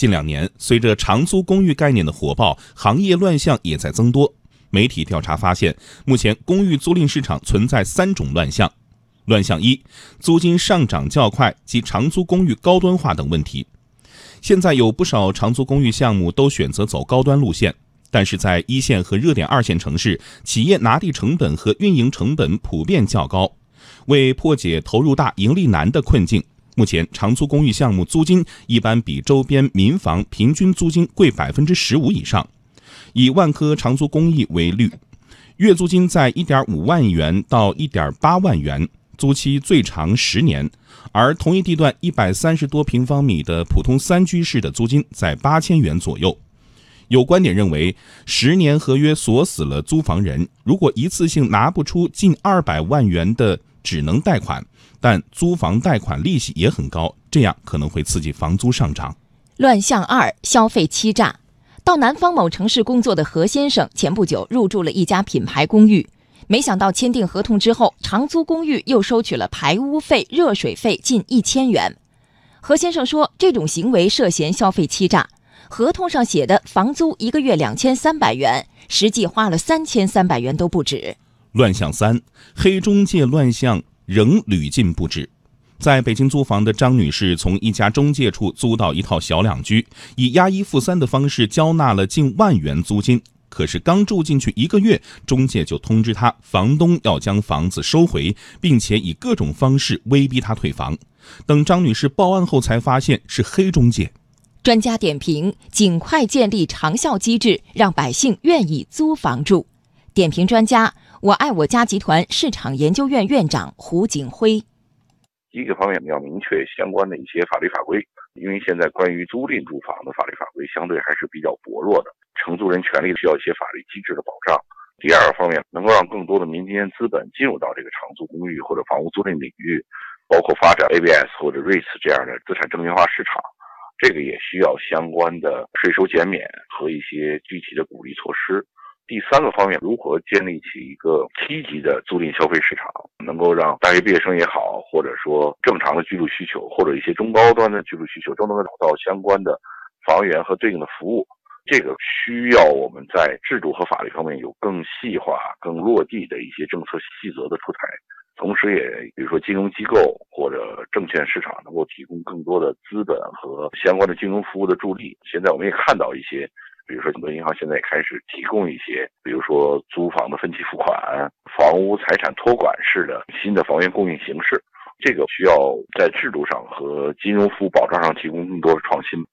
近两年，随着长租公寓概念的火爆，行业乱象也在增多。媒体调查发现，目前公寓租赁市场存在三种乱象：乱象一，租金上涨较快及长租公寓高端化等问题。现在有不少长租公寓项目都选择走高端路线，但是在一线和热点二线城市，企业拿地成本和运营成本普遍较高。为破解投入大、盈利难的困境。目前，长租公寓项目租金一般比周边民房平均租金贵百分之十五以上。以万科长租公寓为例，月租金在一点五万元到一点八万元，租期最长十年；而同一地段一百三十多平方米的普通三居室的租金在八千元左右。有观点认为，十年合约锁死了租房人，如果一次性拿不出近二百万元的。只能贷款，但租房贷款利息也很高，这样可能会刺激房租上涨。乱象二：消费欺诈。到南方某城市工作的何先生，前不久入住了一家品牌公寓，没想到签订合同之后，长租公寓又收取了排污费、热水费近一千元。何先生说，这种行为涉嫌消费欺诈。合同上写的房租一个月两千三百元，实际花了三千三百元都不止。乱象三，黑中介乱象仍屡禁不止。在北京租房的张女士，从一家中介处租到一套小两居，以押一付三的方式交纳了近万元租金。可是刚住进去一个月，中介就通知她，房东要将房子收回，并且以各种方式威逼她退房。等张女士报案后，才发现是黑中介。专家点评：尽快建立长效机制，让百姓愿意租房住。点评专家。我爱我家集团市场研究院院长胡景辉，第一个方面，你要明确相关的一些法律法规，因为现在关于租赁住房的法律法规相对还是比较薄弱的，承租人权利需要一些法律机制的保障。第二个方面，能够让更多的民间资本进入到这个长租公寓或者房屋租赁领域，包括发展 ABS 或者 REITs 这样的资产证券化市场，这个也需要相关的税收减免和一些具体的鼓励措施。第三个方面，如何建立起一个积极的租赁消费市场，能够让大学毕业生也好，或者说正常的居住需求，或者一些中高端的居住需求，都能够找到相关的房源和对应的服务。这个需要我们在制度和法律方面有更细化、更落地的一些政策细则的出台，同时也比如说金融机构或者证券市场能够提供更多的资本和相关的金融服务的助力。现在我们也看到一些。比如说，很多银行现在也开始提供一些，比如说租房的分期付款、房屋财产托管式的新的房源供应形式。这个需要在制度上和金融服务保障上提供更多的创新。